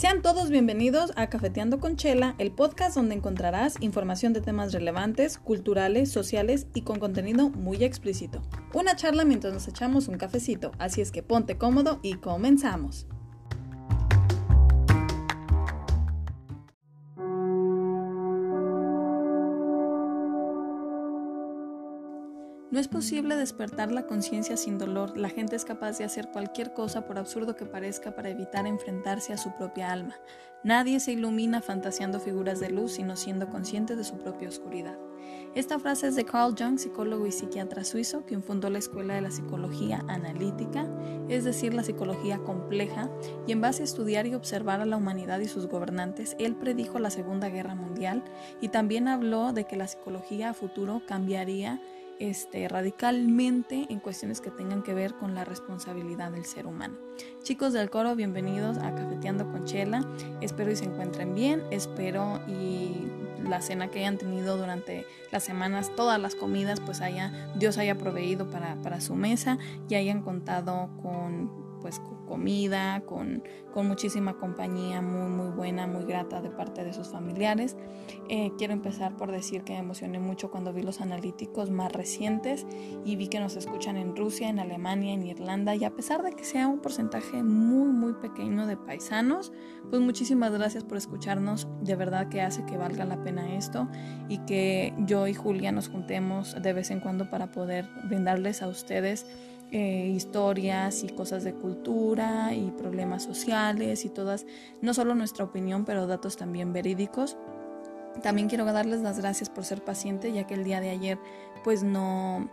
Sean todos bienvenidos a Cafeteando con Chela, el podcast donde encontrarás información de temas relevantes, culturales, sociales y con contenido muy explícito. Una charla mientras nos echamos un cafecito, así es que ponte cómodo y comenzamos. No es posible despertar la conciencia sin dolor. La gente es capaz de hacer cualquier cosa, por absurdo que parezca, para evitar enfrentarse a su propia alma. Nadie se ilumina fantaseando figuras de luz, sino siendo consciente de su propia oscuridad. Esta frase es de Carl Jung, psicólogo y psiquiatra suizo, quien fundó la Escuela de la Psicología Analítica, es decir, la psicología compleja, y en base a estudiar y observar a la humanidad y sus gobernantes, él predijo la Segunda Guerra Mundial y también habló de que la psicología a futuro cambiaría este, radicalmente en cuestiones que tengan que ver con la responsabilidad del ser humano. Chicos del coro, bienvenidos a Cafeteando con Chela. Espero y se encuentren bien. Espero y la cena que hayan tenido durante las semanas, todas las comidas, pues haya, Dios haya proveído para, para su mesa y hayan contado con pues comida, con, muchísima compañía muy muy buena, muy grata de parte de sus familiares. Eh, quiero empezar por decir que me emocioné mucho cuando vi los analíticos más recientes y vi que nos escuchan en Rusia, en Alemania, en Irlanda y a pesar de que sea un porcentaje muy muy pequeño de paisanos, pues muchísimas gracias por escucharnos, de verdad que hace que valga la pena esto y que yo y Julia nos juntemos de vez en cuando para poder brindarles a ustedes eh, historias y cosas de cultura y problemas sociales y todas, no solo nuestra opinión, pero datos también verídicos. También quiero darles las gracias por ser paciente, ya que el día de ayer pues no,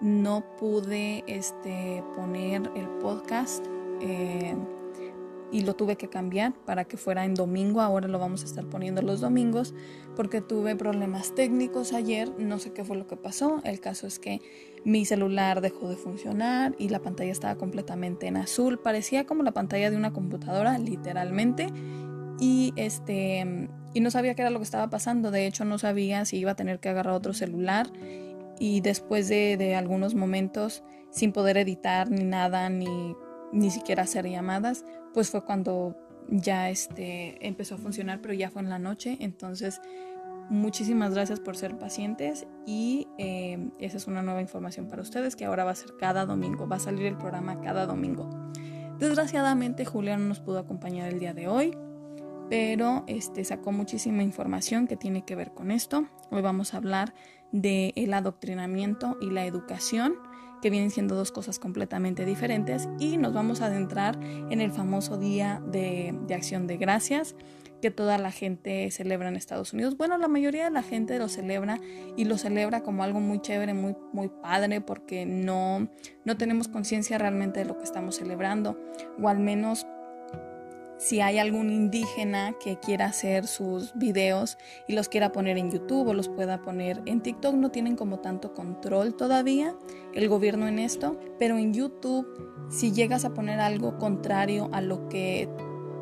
no pude este, poner el podcast. Eh, y lo tuve que cambiar para que fuera en domingo. Ahora lo vamos a estar poniendo los domingos porque tuve problemas técnicos ayer. No sé qué fue lo que pasó. El caso es que mi celular dejó de funcionar y la pantalla estaba completamente en azul. Parecía como la pantalla de una computadora, literalmente. Y este y no sabía qué era lo que estaba pasando. De hecho, no sabía si iba a tener que agarrar otro celular. Y después de, de algunos momentos sin poder editar ni nada, ni ni siquiera hacer llamadas, pues fue cuando ya este, empezó a funcionar, pero ya fue en la noche. Entonces, muchísimas gracias por ser pacientes y eh, esa es una nueva información para ustedes que ahora va a ser cada domingo, va a salir el programa cada domingo. Desgraciadamente, Julia no nos pudo acompañar el día de hoy, pero este, sacó muchísima información que tiene que ver con esto. Hoy vamos a hablar del el adoctrinamiento y la educación que vienen siendo dos cosas completamente diferentes y nos vamos a adentrar en el famoso Día de, Acción de Gracias que toda la gente celebra en Estados Unidos. Bueno, la mayoría de la gente lo celebra y lo celebra como algo muy chévere, muy, muy padre, porque no, no tenemos conciencia realmente de lo que estamos celebrando, o al menos si hay algún indígena que quiera hacer sus videos y los quiera poner en YouTube o los pueda poner en TikTok, no tienen como tanto control todavía el gobierno en esto, pero en YouTube si llegas a poner algo contrario a lo que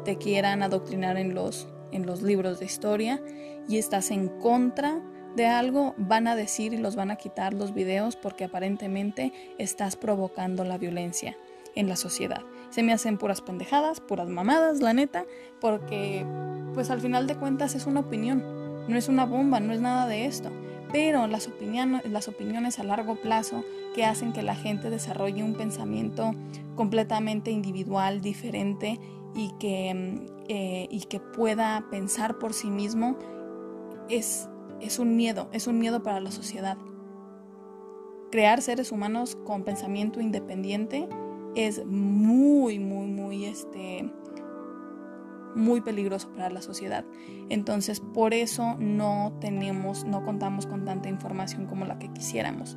te quieran adoctrinar en los, en los libros de historia y estás en contra de algo, van a decir y los van a quitar los videos porque aparentemente estás provocando la violencia en la sociedad. Se me hacen puras pendejadas, puras mamadas, la neta, porque pues al final de cuentas es una opinión, no es una bomba, no es nada de esto. Pero las, opiniones, las opiniones a largo plazo que hacen que la gente desarrolle un pensamiento completamente individual, diferente y que, eh, y que pueda pensar por sí mismo, es, es un miedo, es un miedo para la sociedad. Crear seres humanos con pensamiento independiente es muy, muy, muy, este, muy peligroso para la sociedad. Entonces, por eso no tenemos, no contamos con tanta información como la que quisiéramos.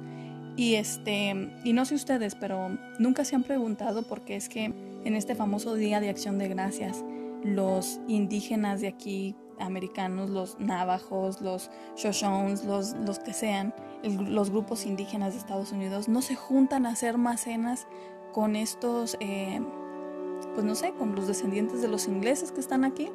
Y este, y no sé ustedes, pero nunca se han preguntado por qué es que en este famoso Día de Acción de Gracias, los indígenas de aquí, americanos, los navajos, los shoshones, los, los que sean, los grupos indígenas de Estados Unidos, no se juntan a hacer más con estos, eh, pues no sé, con los descendientes de los ingleses que están aquí.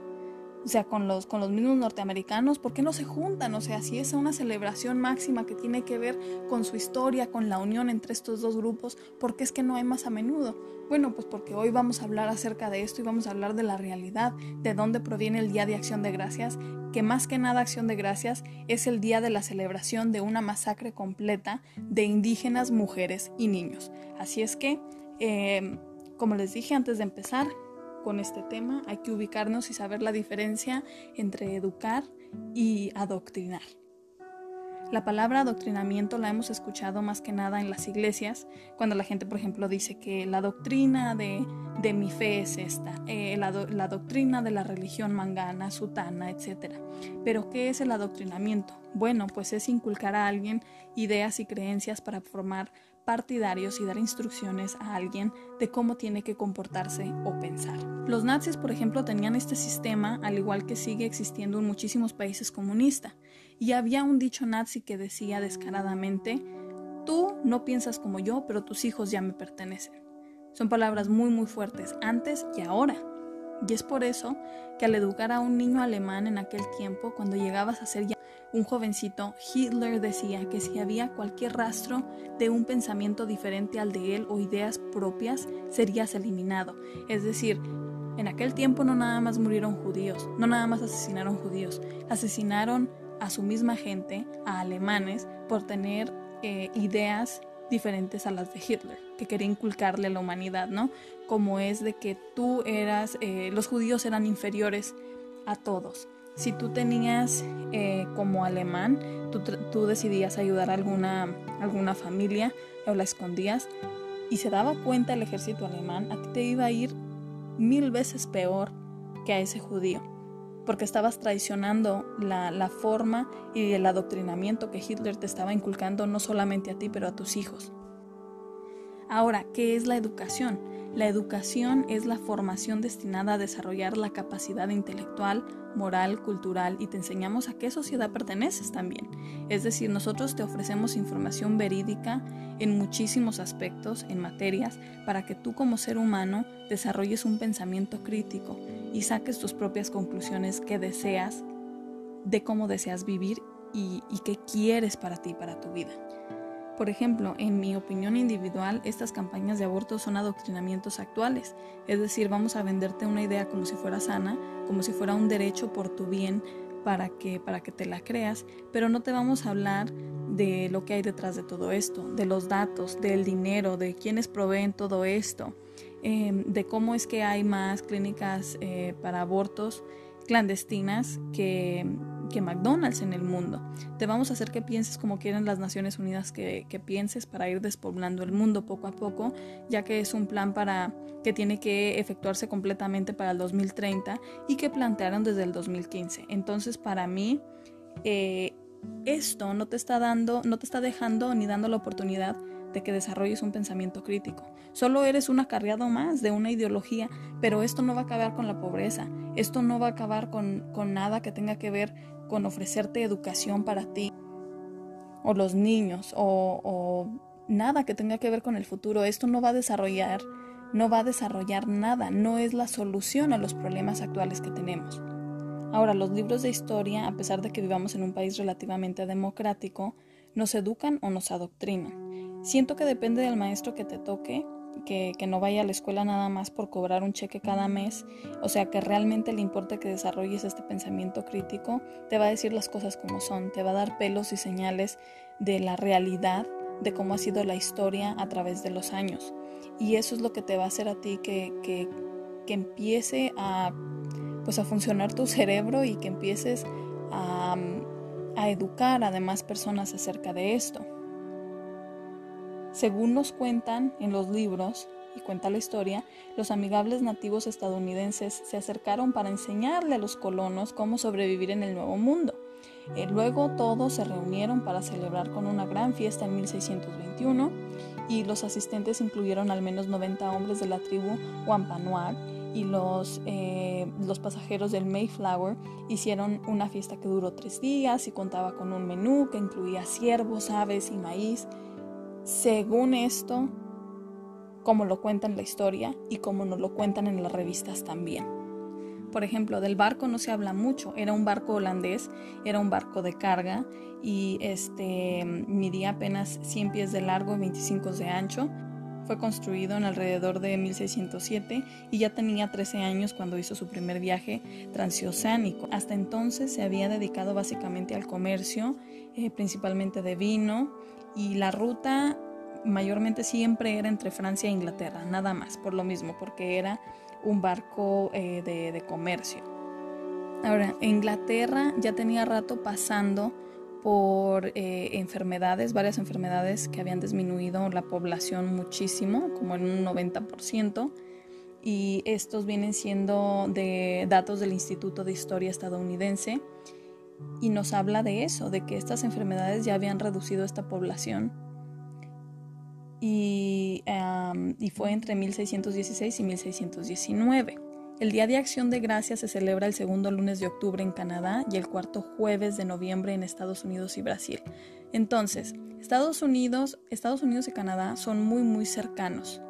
O sea, con los, con los mismos norteamericanos, ¿por qué no se juntan? O sea, si es una celebración máxima que tiene que ver con su historia, con la unión entre estos dos grupos, ¿por qué es que no hay más a menudo? Bueno, pues porque hoy vamos a hablar acerca de esto y vamos a hablar de la realidad, de dónde proviene el Día de Acción de Gracias, que más que nada Acción de Gracias es el día de la celebración de una masacre completa de indígenas, mujeres y niños. Así es que, eh, como les dije antes de empezar, con este tema, hay que ubicarnos y saber la diferencia entre educar y adoctrinar. La palabra adoctrinamiento la hemos escuchado más que nada en las iglesias, cuando la gente, por ejemplo, dice que la doctrina de, de mi fe es esta, eh, la, la doctrina de la religión mangana, sutana, etc. Pero, ¿qué es el adoctrinamiento? Bueno, pues es inculcar a alguien ideas y creencias para formar partidarios y dar instrucciones a alguien de cómo tiene que comportarse o pensar. Los nazis, por ejemplo, tenían este sistema, al igual que sigue existiendo en muchísimos países comunistas, y había un dicho nazi que decía descaradamente, tú no piensas como yo, pero tus hijos ya me pertenecen. Son palabras muy muy fuertes, antes y ahora. Y es por eso que al educar a un niño alemán en aquel tiempo, cuando llegabas a ser ya un jovencito, Hitler decía que si había cualquier rastro de un pensamiento diferente al de él o ideas propias, serías eliminado. Es decir, en aquel tiempo no nada más murieron judíos, no nada más asesinaron judíos, asesinaron a su misma gente, a alemanes, por tener eh, ideas diferentes a las de Hitler, que quería inculcarle a la humanidad, ¿no? Como es de que tú eras, eh, los judíos eran inferiores a todos. Si tú tenías eh, como alemán, tú, decidías ayudar a alguna, alguna familia o la escondías y se daba cuenta el ejército alemán, a ti te iba a ir mil veces peor que a ese judío, porque estabas traicionando la, la forma y el adoctrinamiento que Hitler te estaba inculcando no solamente a ti, pero a tus hijos. Ahora, ¿qué es la educación? La educación es la formación destinada a desarrollar la capacidad intelectual, moral, cultural y te enseñamos a qué sociedad perteneces también. Es decir, nosotros te ofrecemos información verídica en muchísimos aspectos, en materias, para que tú como ser humano desarrolles un pensamiento crítico y saques tus propias conclusiones que deseas de cómo deseas vivir y, qué quieres para ti, para tu vida. Por ejemplo, en mi opinión individual, estas campañas de aborto son adoctrinamientos actuales, es decir, vamos a venderte una idea como si fuera sana, como si fuera un derecho por tu bien para que, para que te la creas, pero no te vamos a hablar de lo que hay detrás de todo esto, de los datos, del dinero, de quiénes proveen todo esto, em, de cómo es que hay más clínicas eh, para abortos clandestinas que, que McDonald's en el mundo. Te vamos a hacer que pienses como quieren las Naciones Unidas que, pienses para ir despoblando el mundo poco a poco, ya que es un plan para que tiene que efectuarse completamente para el 2030 y que plantearon desde el 2015. Entonces, para mí, eh, esto no te está dando, no te está dejando ni dando la oportunidad de que desarrolles un pensamiento crítico. Solo eres un acarreado más de una ideología, pero esto no va a acabar con la pobreza, esto no va a acabar con, nada que tenga que ver con ofrecerte educación para ti o los niños o, nada que tenga que ver con el futuro. Esto no va a desarrollar, no va a desarrollar nada, no es la solución a los problemas actuales que tenemos. Ahora, los libros de historia, a pesar de que vivamos en un país relativamente democrático, nos educan o nos adoctrinan. Siento que depende del maestro que te toque, que, no vaya a la escuela nada más por cobrar un cheque cada mes, o sea, que realmente le importe que desarrolles este pensamiento crítico, te va a decir las cosas como son, te va a dar pelos y señales de la realidad, de cómo ha sido la historia a través de los años. Y eso es lo que te va a hacer a ti que, que, que empiece a, pues a funcionar tu cerebro y que empieces a a educar a demás personas acerca de esto. Según nos cuentan en los libros, y cuenta la historia, los amigables nativos estadounidenses se acercaron para enseñarle a los colonos cómo sobrevivir en el nuevo mundo. Eh, luego todos se reunieron para celebrar con una gran fiesta en 1621 y los asistentes incluyeron al menos 90 hombres de la tribu Wampanoag y los, eh, los pasajeros del Mayflower hicieron una fiesta que duró tres días y contaba con un menú que incluía ciervos, aves y maíz. Según esto, como lo cuentan la historia y como nos lo cuentan en las revistas también. por ejemplo, del barco no se habla mucho. Era un barco holandés, era un barco de carga y este midía apenas 100 pies de largo y 25 de ancho. Fue construido en alrededor de 1607 y ya tenía 13 años cuando hizo su primer viaje transoceánico. Hasta entonces se había dedicado básicamente al comercio, eh, principalmente de vino, y la ruta mayormente siempre era entre Francia e Inglaterra, nada más, por lo mismo, porque era un barco eh, de, comercio. Ahora, Inglaterra ya tenía rato pasando por eh, enfermedades, varias enfermedades que habían disminuido la población muchísimo, como en un 90%, y estos vienen siendo de datos del Instituto de Historia estadounidense, y nos habla de eso, de que estas enfermedades ya habían reducido esta población y, fue entre 1616 y 1619. El Día de Acción de Gracias se celebra el segundo lunes de octubre en Canadá y el cuarto jueves de noviembre en Estados Unidos y Brasil. Entonces, Estados Unidos, Estados Unidos y Canadá son muy muy cercanos.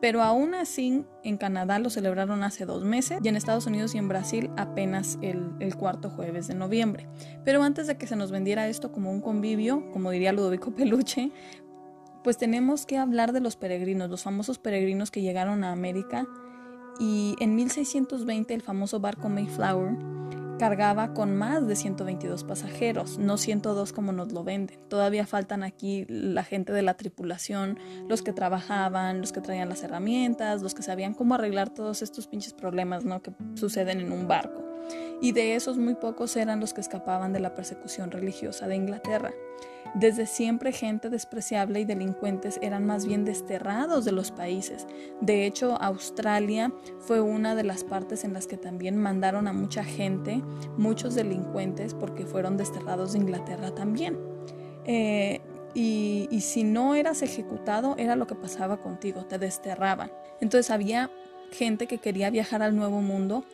Pero aún así, en Canadá lo celebraron hace dos meses y en Estados Unidos y en Brasil apenas el, cuarto jueves de noviembre. Pero antes de que se nos vendiera esto como un convivio, como diría Ludovico Peluche, pues tenemos que hablar de los peregrinos, los famosos peregrinos que llegaron a América y en 1620 el famoso barco Mayflower cargaba con más de 122 pasajeros, no 102 como nos lo venden. Todavía faltan aquí la gente de la tripulación, los que trabajaban, los que traían las herramientas, los que sabían cómo arreglar todos estos pinches problemas ¿no? que suceden en un barco. Y de esos muy pocos eran los que escapaban de la persecución religiosa de Inglaterra. Desde siempre gente despreciable y delincuentes eran más bien desterrados de los países. De hecho, Australia fue una de las partes en las que también mandaron a mucha gente, muchos delincuentes, porque fueron desterrados de Inglaterra también. Eh, y, y si no eras ejecutado, era lo que pasaba contigo, te desterraban. Entonces había gente que quería viajar al Nuevo Mundo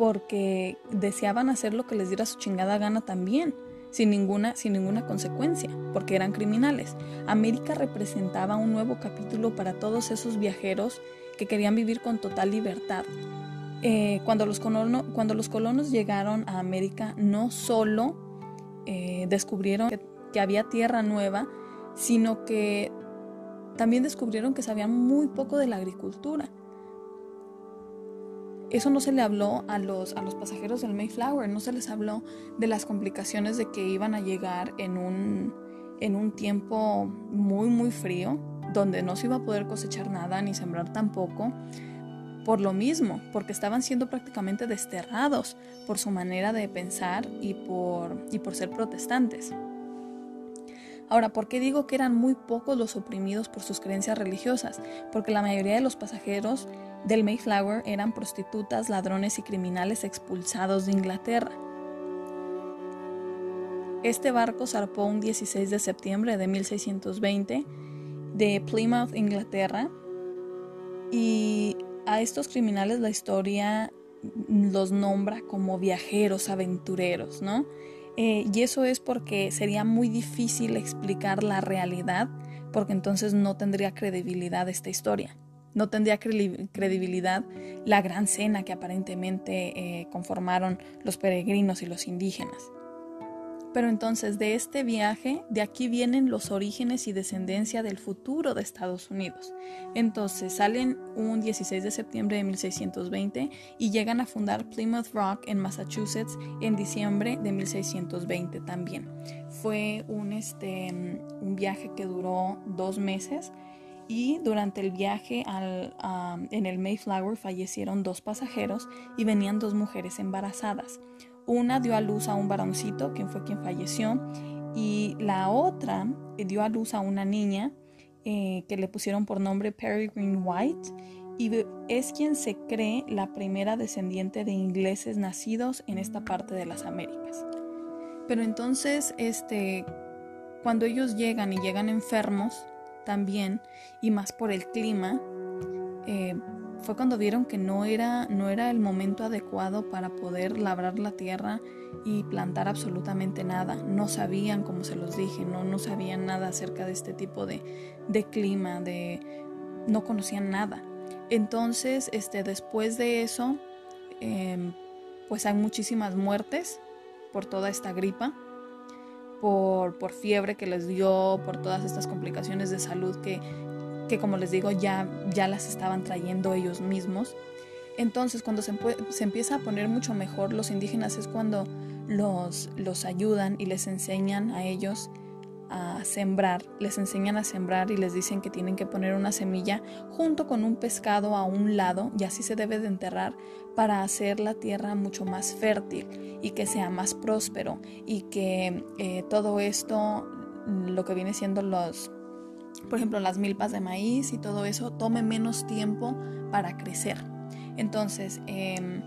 porque deseaban hacer lo que les diera su chingada gana también sin ninguna, sin ninguna consecuencia, porque eran criminales. América representaba un nuevo capítulo para todos esos viajeros que querían vivir con total libertad. Eh, cuando, los cuando, los colonos llegaron a América, no solo eh, descubrieron que había tierra nueva, sino que también descubrieron que sabían muy poco de la agricultura. Eso no se le habló a los, a los pasajeros del Mayflower, no se les habló de las complicaciones de que iban a llegar en un, en un tiempo muy, muy frío, donde no se iba a poder cosechar nada ni sembrar tampoco, por lo mismo, porque estaban siendo prácticamente desterrados por su manera de pensar y por, y por ser protestantes. Ahora, ¿por qué digo que eran muy pocos los oprimidos por sus creencias religiosas? Porque la mayoría de los pasajeros del Mayflower eran prostitutas, ladrones y criminales expulsados de Inglaterra. Este barco zarpó un 16 de septiembre de 1620 de Plymouth, Inglaterra, y a estos criminales la historia los nombra como viajeros aventureros, ¿no? Eh, y eso es porque sería muy difícil explicar la realidad, porque entonces no tendría credibilidad esta historia. No tendría credibilidad la gran cena que aparentemente eh, conformaron los peregrinos y los indígenas. Pero entonces de este viaje, de aquí vienen los orígenes y descendencia del futuro de Estados Unidos. Entonces salen un 16 de septiembre de 1620 y llegan a fundar Plymouth Rock en Massachusetts en diciembre de 1620 también. Fue un, este, un viaje que duró dos meses y durante el viaje en el Mayflower fallecieron dos pasajeros y venían dos mujeres embarazadas. Una dio a luz a un varoncito, quien fue quien falleció, y la otra dio a luz a una niña eh, que le pusieron por nombre Peregrine White y es quien se cree la primera descendiente de ingleses nacidos en esta parte de las Américas. Pero entonces, este, cuando ellos llegan y llegan enfermos, también, y más por el clima, eh, fue cuando vieron que no era, no era el momento adecuado para poder labrar la tierra y plantar absolutamente nada. No sabían, como se los dije, no, no sabían nada acerca de este tipo de, de clima, de, no conocían nada. Entonces, este, después de eso, em, pues hay muchísimas muertes por toda esta gripa, por, por, fiebre que les dio, por todas estas complicaciones de salud que, que como les digo ya, ya las estaban trayendo ellos mismos. Entonces cuando se, se empieza a poner mucho mejor los indígenas es cuando los, los ayudan y les enseñan a ellos a sembrar, les enseñan a sembrar y les dicen que tienen que poner una semilla junto con un pescado a un lado y así se debe de enterrar para hacer la tierra mucho más fértil y que sea más próspero y que eh, todo esto, lo que viene siendo los, por ejemplo, las milpas de maíz y todo eso, tome menos tiempo para crecer. Entonces, em,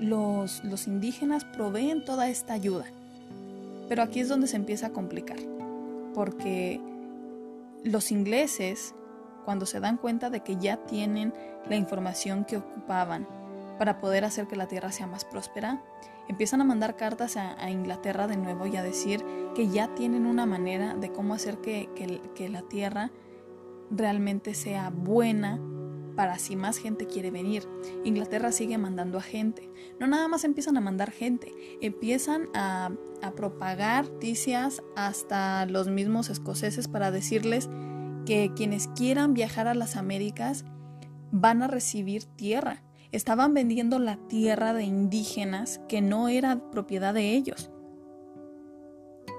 los, los indígenas proveen toda esta ayuda. Pero aquí es donde se empieza a complicar porque los ingleses, cuando se dan cuenta de que ya tienen la información que ocupaban para poder hacer que la tierra sea más próspera, empiezan a mandar cartas a, Inglaterra de nuevo y a decir que ya tienen una manera de cómo hacer que, que la tierra realmente sea buena para si más gente quiere venir. Inglaterra sigue mandando a gente. No nada más empiezan a mandar gente, empiezan a, propagar noticias hasta los mismos escoceses para decirles que quienes quieran viajar a las Américas van a recibir tierra. Estaban vendiendo la tierra de indígenas que no era propiedad de ellos.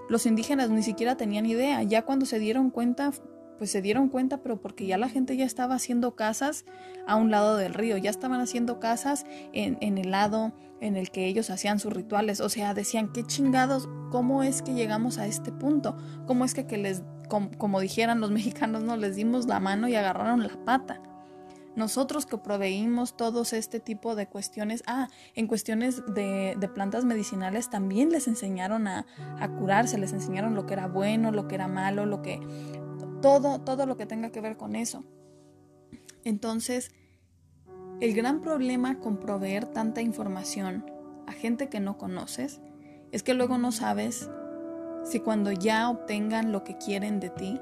Los indígenas ni siquiera tenían idea. Ya cuando se dieron cuenta pues se dieron cuenta, pero porque ya la gente ya estaba haciendo casas a un lado del río, ya estaban haciendo casas en, el lado en el que ellos hacían sus rituales. O sea, decían, qué chingados, ¿cómo es que llegamos a este punto? ¿Cómo es que, que les, como, dijeran los mexicanos, no les dimos la mano y agarraron la pata? Nosotros que proveímos todos este tipo de cuestiones, ah, en cuestiones de, plantas medicinales también les enseñaron a, a, curarse, les enseñaron lo que era bueno, lo que era malo, lo que, todo, todo lo que tenga que ver con eso. Entonces, el gran problema con proveer tanta información a gente que no conoces es que luego no sabes si cuando ya obtengan lo que quieren de ti,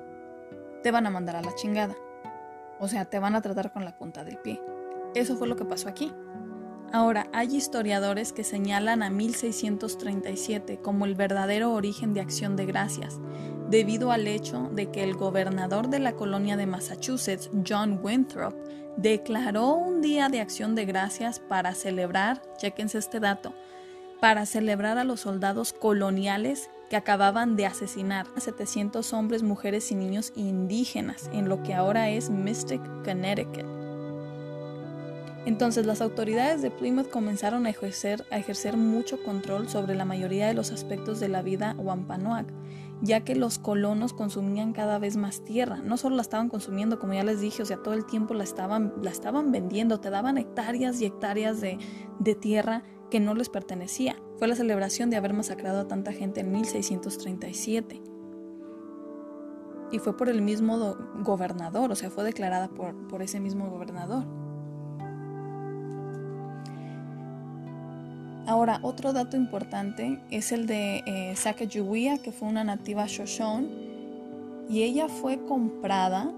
te van a mandar a la chingada. O sea, te van a tratar con la punta del pie. Eso fue lo que pasó aquí. Ahora, hay historiadores que señalan a 1637 como el verdadero origen de Acción de Gracias, debido al hecho de que el gobernador de la colonia de Massachusetts, John Winthrop, declaró un día de acción de gracias para celebrar, chequense este dato, para celebrar a los soldados coloniales que acababan de asesinar a 700 hombres, mujeres y niños indígenas en lo que ahora es Mystic, Connecticut. Entonces las autoridades de Plymouth comenzaron a ejercer, mucho control sobre la mayoría de los aspectos de la vida Wampanoag ya que los colonos consumían cada vez más tierra. No solo la estaban consumiendo, como ya les dije, o sea, todo el tiempo la estaban, vendiendo, te daban hectáreas y hectáreas de tierra que no les pertenecía. Fue la celebración de haber masacrado a tanta gente en 1637. Y fue por el mismo gobernador, o sea, fue declarada por, por ese mismo gobernador. Ahora, otro dato importante es el de eh, Sacagawea, que fue una nativa Shoshone, y ella fue comprada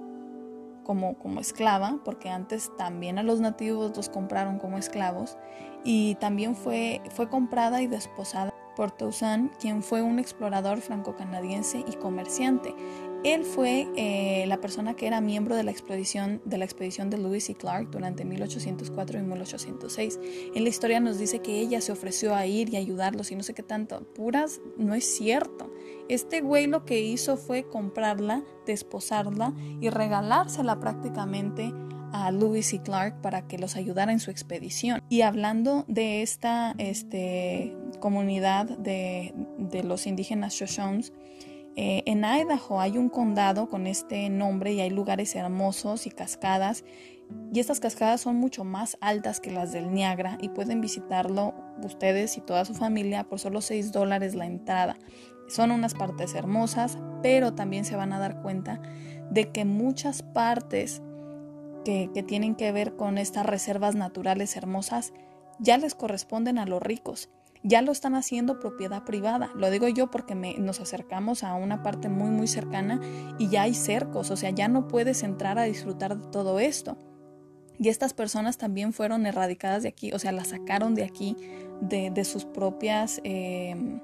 como, como esclava, porque antes también a los nativos los compraron como esclavos, y también fue, fue comprada y desposada por Toussaint, quien fue un explorador franco-canadiense y comerciante. Él fue eh, la persona que era miembro de la expedición de la expedición de Lewis y Clark durante 1804 y 1806. En la historia nos dice que ella se ofreció a ir y ayudarlos y no sé qué tanto. Puras, no es cierto. Este güey lo que hizo fue comprarla, desposarla y regalársela prácticamente a Lewis y Clark para que los ayudara en su expedición. Y hablando de esta este, comunidad de, de los indígenas Shoshones, eh, en Idaho hay un condado con este nombre y hay lugares hermosos y cascadas. Y estas cascadas son mucho más altas que las del Niagara y pueden visitarlo ustedes y toda su familia por solo 6 dólares la entrada. Son unas partes hermosas, pero también se van a dar cuenta de que muchas partes que, que tienen que ver con estas reservas naturales hermosas ya les corresponden a los ricos ya lo están haciendo propiedad privada. Lo digo yo porque nos acercamos a una parte muy muy cercana y ya hay cercos, o sea, ya no puedes entrar a disfrutar de todo esto. Y estas personas también fueron erradicadas de aquí, o sea, las sacaron de aquí, de, sus propias, em,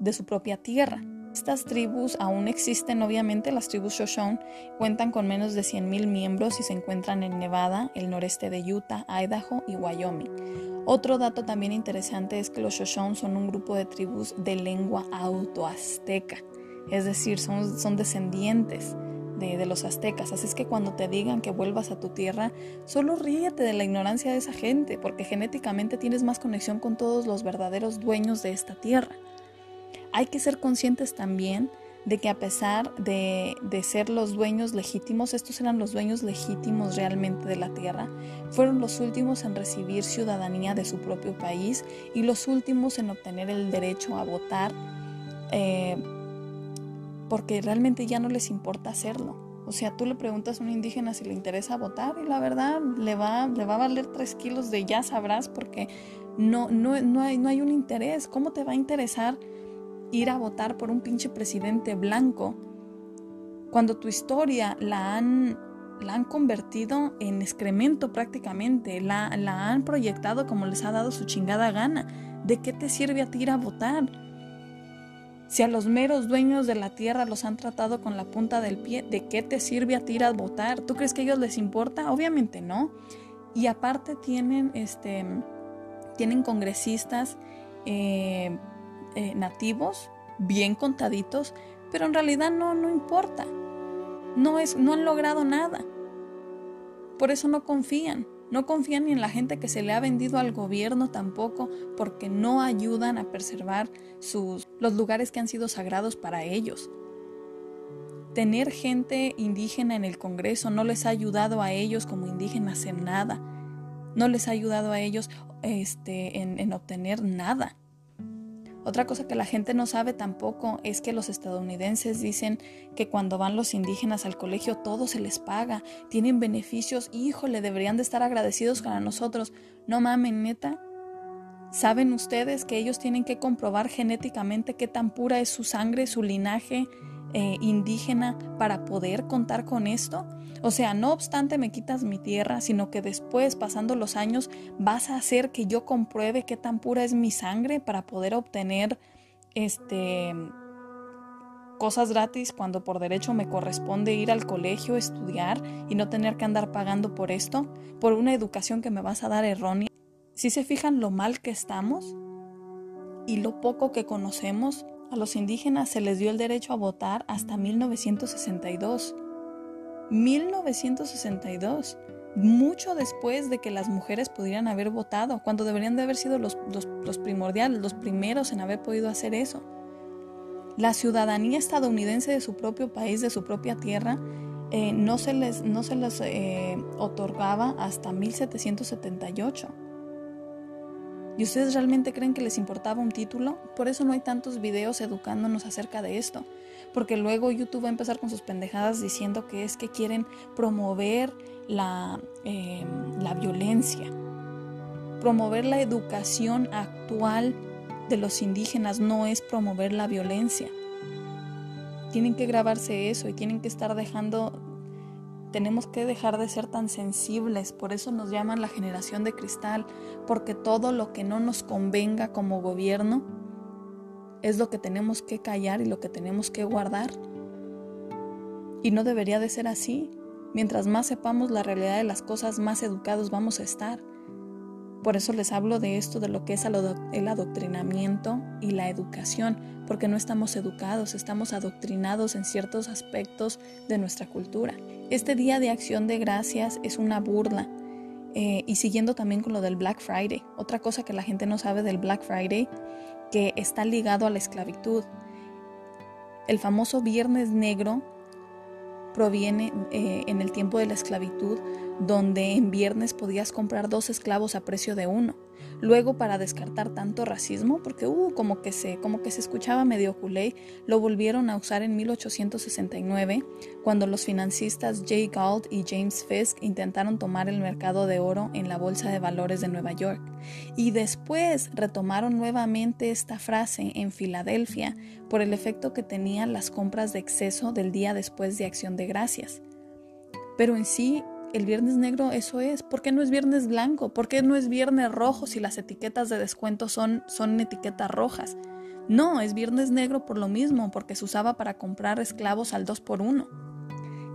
de su propia tierra. Estas tribus aún existen, obviamente, las tribus Shoshone cuentan con menos de 100.000 miembros y se encuentran en Nevada, el noreste de Utah, Idaho y Wyoming. Otro dato también interesante es que los Shoshone son un grupo de tribus de lengua autoazteca, es decir, son, son descendientes de, los aztecas. Así es que cuando te digan que vuelvas a tu tierra, solo ríete de la ignorancia de esa gente, porque genéticamente tienes más conexión con todos los verdaderos dueños de esta tierra. Hay que ser conscientes también de que a pesar de, de, ser los dueños legítimos, estos eran los dueños legítimos realmente de la tierra, fueron los últimos en recibir ciudadanía de su propio país y los últimos en obtener el derecho a votar. Eh, porque realmente ya no les importa hacerlo. O sea, tú le preguntas a un indígena si le interesa votar y la verdad le va, le va a valer tres kilos de ya sabrás porque no, no, no, hay, no hay un interés. ¿Cómo te va a interesar ir a votar por un pinche presidente blanco cuando tu historia la han, la han convertido en excremento prácticamente, la, la han proyectado como les ha dado su chingada gana? ¿De qué te sirve a ti ir a votar? Si a los meros dueños de la tierra los han tratado con la punta del pie, ¿de qué te sirve a ti ir a votar? ¿Tú crees que a ellos les importa? Obviamente no. Y aparte tienen, este, tienen congresistas eh, eh, nativos, bien contaditos, pero en realidad no, no importa. No, es, no han logrado nada. Por eso no confían. No confían ni en la gente que se le ha vendido al gobierno tampoco, porque no ayudan a preservar sus, los lugares que han sido sagrados para ellos. Tener gente indígena en el Congreso no les ha ayudado a ellos como indígenas en nada. No les ha ayudado a ellos este, en, en obtener nada. Otra cosa que la gente no sabe tampoco es que los estadounidenses dicen que cuando van los indígenas al colegio todo se les paga, tienen beneficios, híjole, deberían de estar agradecidos con nosotros. No mamen, neta. ¿Saben ustedes que ellos tienen que comprobar genéticamente qué tan pura es su sangre, su linaje eh, indígena para poder contar con esto? O sea, no obstante me quitas mi tierra, sino que después, pasando los años, vas a hacer que yo compruebe qué tan pura es mi sangre para poder obtener este cosas gratis cuando por derecho me corresponde ir al colegio, estudiar y no tener que andar pagando por esto, por una educación que me vas a dar errónea. Si se fijan lo mal que estamos y lo poco que conocemos, a los indígenas se les dio el derecho a votar hasta 1962. 1962, mucho después de que las mujeres pudieran haber votado, cuando deberían de haber sido los, primordiales, los primeros en haber podido hacer eso. La ciudadanía estadounidense de su propio país, de su propia tierra, eh, no se les, no se les eh, otorgaba hasta 1778. ¿Y ustedes realmente creen que les importaba un título? Por eso no hay tantos videos educándonos acerca de esto. Porque luego YouTube va a empezar con sus pendejadas diciendo que es que quieren promover la, em, la violencia. Promover la educación actual de los indígenas no es promover la violencia. Tienen que grabarse eso y tienen que estar dejando tenemos que dejar de ser tan sensibles, por eso nos llaman la generación de cristal, porque todo lo que no nos convenga como gobierno es lo que tenemos que callar y lo que tenemos que guardar. Y no debería de ser así. Mientras más sepamos la realidad de las cosas, más educados vamos a estar. Por eso les hablo de esto, de lo que es el adoctrinamiento y la educación, porque no estamos educados, estamos adoctrinados en ciertos aspectos de nuestra cultura. Este día de acción de gracias es una burla. Eh, y siguiendo también con lo del Black Friday, otra cosa que la gente no sabe del Black Friday, que está ligado a la esclavitud. El famoso Viernes Negro proviene eh, en el tiempo de la esclavitud, donde en viernes podías comprar dos esclavos a precio de uno. Luego, para descartar tanto racismo, porque uh, como, que se, como que se escuchaba medio culé, lo volvieron a usar en 1869, cuando los financistas Jay Gould y James Fisk intentaron tomar el mercado de oro en la Bolsa de Valores de Nueva York. Y después retomaron nuevamente esta frase en Filadelfia por el efecto que tenían las compras de exceso del día después de Acción de Gracias. Pero en sí, el viernes negro eso es. ¿Por qué no es viernes blanco? ¿Por qué no es viernes rojo si las etiquetas de descuento son, son etiquetas rojas? No, es viernes negro por lo mismo, porque se usaba para comprar esclavos al 2 por 1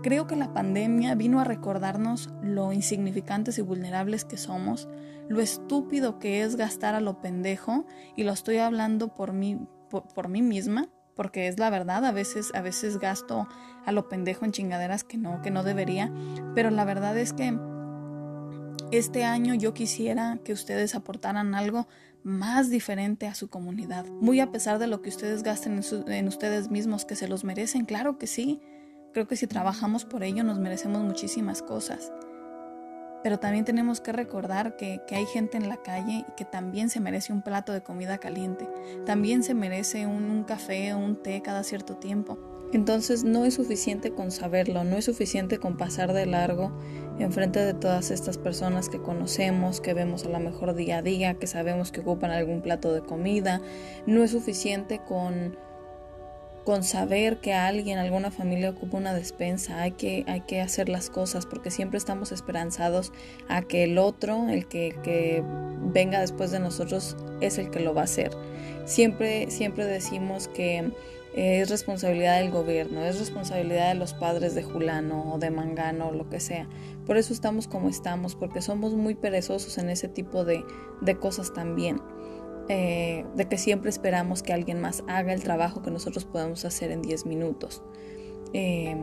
Creo que la pandemia vino a recordarnos lo insignificantes y vulnerables que somos, lo estúpido que es gastar a lo pendejo, y lo estoy hablando por mí, por, mí misma, porque es la verdad, a veces, a veces gasto a lo pendejo en chingaderas que no, que no debería, pero la verdad es que este año yo quisiera que ustedes aportaran algo más diferente a su comunidad, muy a pesar de lo que ustedes gasten en, en ustedes mismos, que se los merecen, claro que sí, Creo que si trabajamos por ello nos merecemos muchísimas cosas. Pero también tenemos que recordar que, hay gente en la calle y que también se merece un plato de comida caliente. También se merece un, un café o un té cada cierto tiempo. Entonces no es suficiente con saberlo, no es suficiente con pasar de largo enfrente de todas estas personas que conocemos, que vemos a lo mejor día a día, que sabemos que ocupan algún plato de comida. No es suficiente con con saber que alguien, alguna familia ocupa una despensa, hay que, hay que hacer las cosas porque siempre estamos esperanzados a que el otro, el que, que venga después de nosotros, es el que lo va a hacer. Siempre, siempre decimos que es responsabilidad del gobierno, es responsabilidad de los padres de Julano o de Mangano o lo que sea. Por eso estamos como estamos, porque somos muy perezosos en ese tipo de, de cosas también. Eh, de que siempre esperamos que alguien más haga el trabajo que nosotros podemos hacer en 10 minutos. Eh,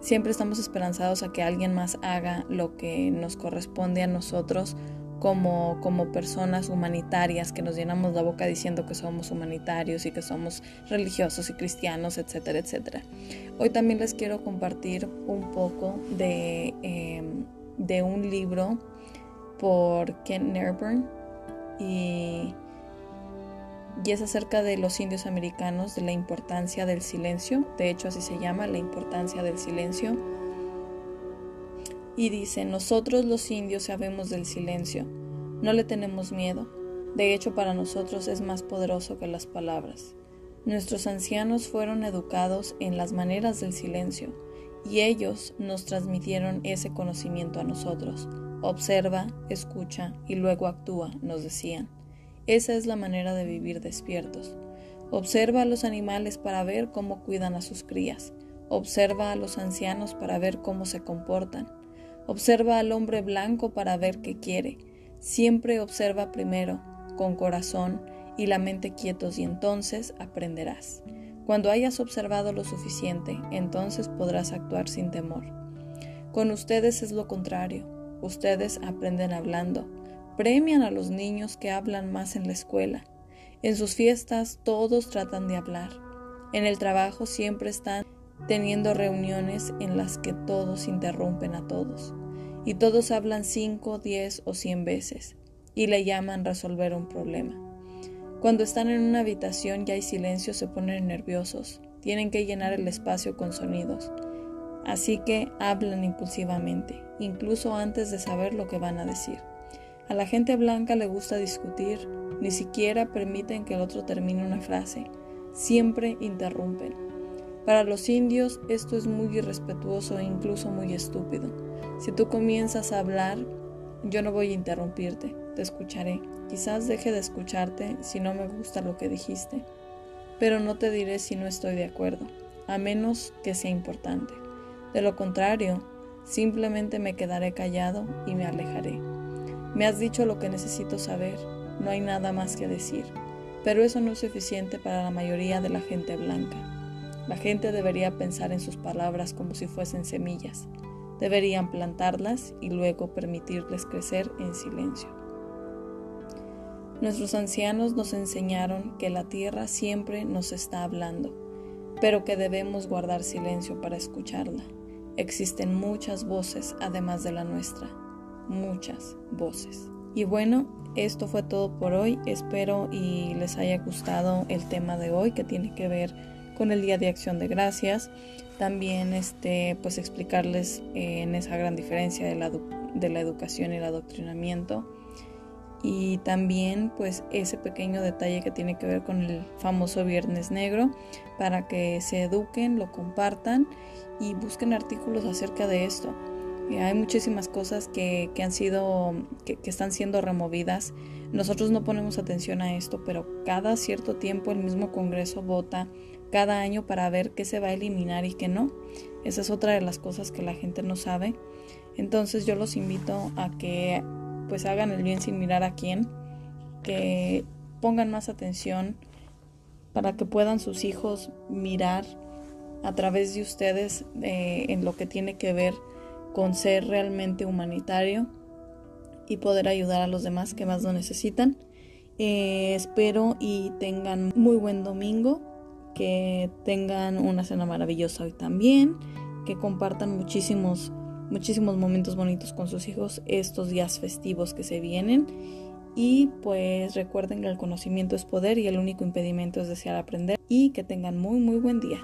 siempre estamos esperanzados a que alguien más haga lo que nos corresponde a nosotros como, como personas humanitarias, que nos llenamos la boca diciendo que somos humanitarios y que somos religiosos y cristianos, etcétera, etcétera. Hoy también les quiero compartir un poco de, eh, de un libro por Ken Nerburn y, y es acerca de los indios americanos, de la importancia del silencio, de hecho así se llama, la importancia del silencio. Y dice, nosotros los indios sabemos del silencio, no le tenemos miedo, de hecho para nosotros es más poderoso que las palabras. Nuestros ancianos fueron educados en las maneras del silencio y ellos nos transmitieron ese conocimiento a nosotros. Observa, escucha y luego actúa, nos decían. Esa es la manera de vivir despiertos. Observa a los animales para ver cómo cuidan a sus crías. Observa a los ancianos para ver cómo se comportan. Observa al hombre blanco para ver qué quiere. Siempre observa primero, con corazón y la mente quietos y entonces aprenderás. Cuando hayas observado lo suficiente, entonces podrás actuar sin temor. Con ustedes es lo contrario. Ustedes aprenden hablando. Premian a los niños que hablan más en la escuela. En sus fiestas todos tratan de hablar. En el trabajo siempre están teniendo reuniones en las que todos interrumpen a todos. Y todos hablan cinco, diez o cien veces. Y le llaman resolver un problema. Cuando están en una habitación y hay silencio se ponen nerviosos. Tienen que llenar el espacio con sonidos. Así que hablan impulsivamente, incluso antes de saber lo que van a decir. A la gente blanca le gusta discutir, ni siquiera permiten que el otro termine una frase, siempre interrumpen. Para los indios esto es muy irrespetuoso e incluso muy estúpido. Si tú comienzas a hablar, yo no voy a interrumpirte, te escucharé. Quizás deje de escucharte si no me gusta lo que dijiste, pero no te diré si no estoy de acuerdo, a menos que sea importante. De lo contrario, simplemente me quedaré callado y me alejaré. Me has dicho lo que necesito saber, no hay nada más que decir, pero eso no es suficiente para la mayoría de la gente blanca. La gente debería pensar en sus palabras como si fuesen semillas. Deberían plantarlas y luego permitirles crecer en silencio. Nuestros ancianos nos enseñaron que la tierra siempre nos está hablando, pero que debemos guardar silencio para escucharla. Existen muchas voces además de la nuestra, muchas voces. Y bueno, esto fue todo por hoy. Espero y les haya gustado el tema de hoy que tiene que ver con el Día de Acción de Gracias. También este, pues explicarles eh, en esa gran diferencia de la, de la educación y el adoctrinamiento. Y también pues ese pequeño detalle que tiene que ver con el famoso Viernes Negro para que se eduquen, lo compartan y busquen artículos acerca de esto. Hay muchísimas cosas que, han sido, que, que, están siendo removidas. Nosotros no ponemos atención a esto, pero cada cierto tiempo el mismo Congreso vota cada año para ver qué se va a eliminar y qué no. Esa es otra de las cosas que la gente no sabe. Entonces yo los invito a que pues hagan el bien sin mirar a quién, que pongan más atención para que puedan sus hijos mirar a través de ustedes eh, en lo que tiene que ver con ser realmente humanitario y poder ayudar a los demás que más lo necesitan. Eh, espero y tengan muy buen domingo, que tengan una cena maravillosa hoy también, que compartan muchísimos muchísimos momentos bonitos con sus hijos estos días festivos que se vienen. Y pues recuerden que el conocimiento es poder y el único impedimento es desear aprender y que tengan muy muy buen día.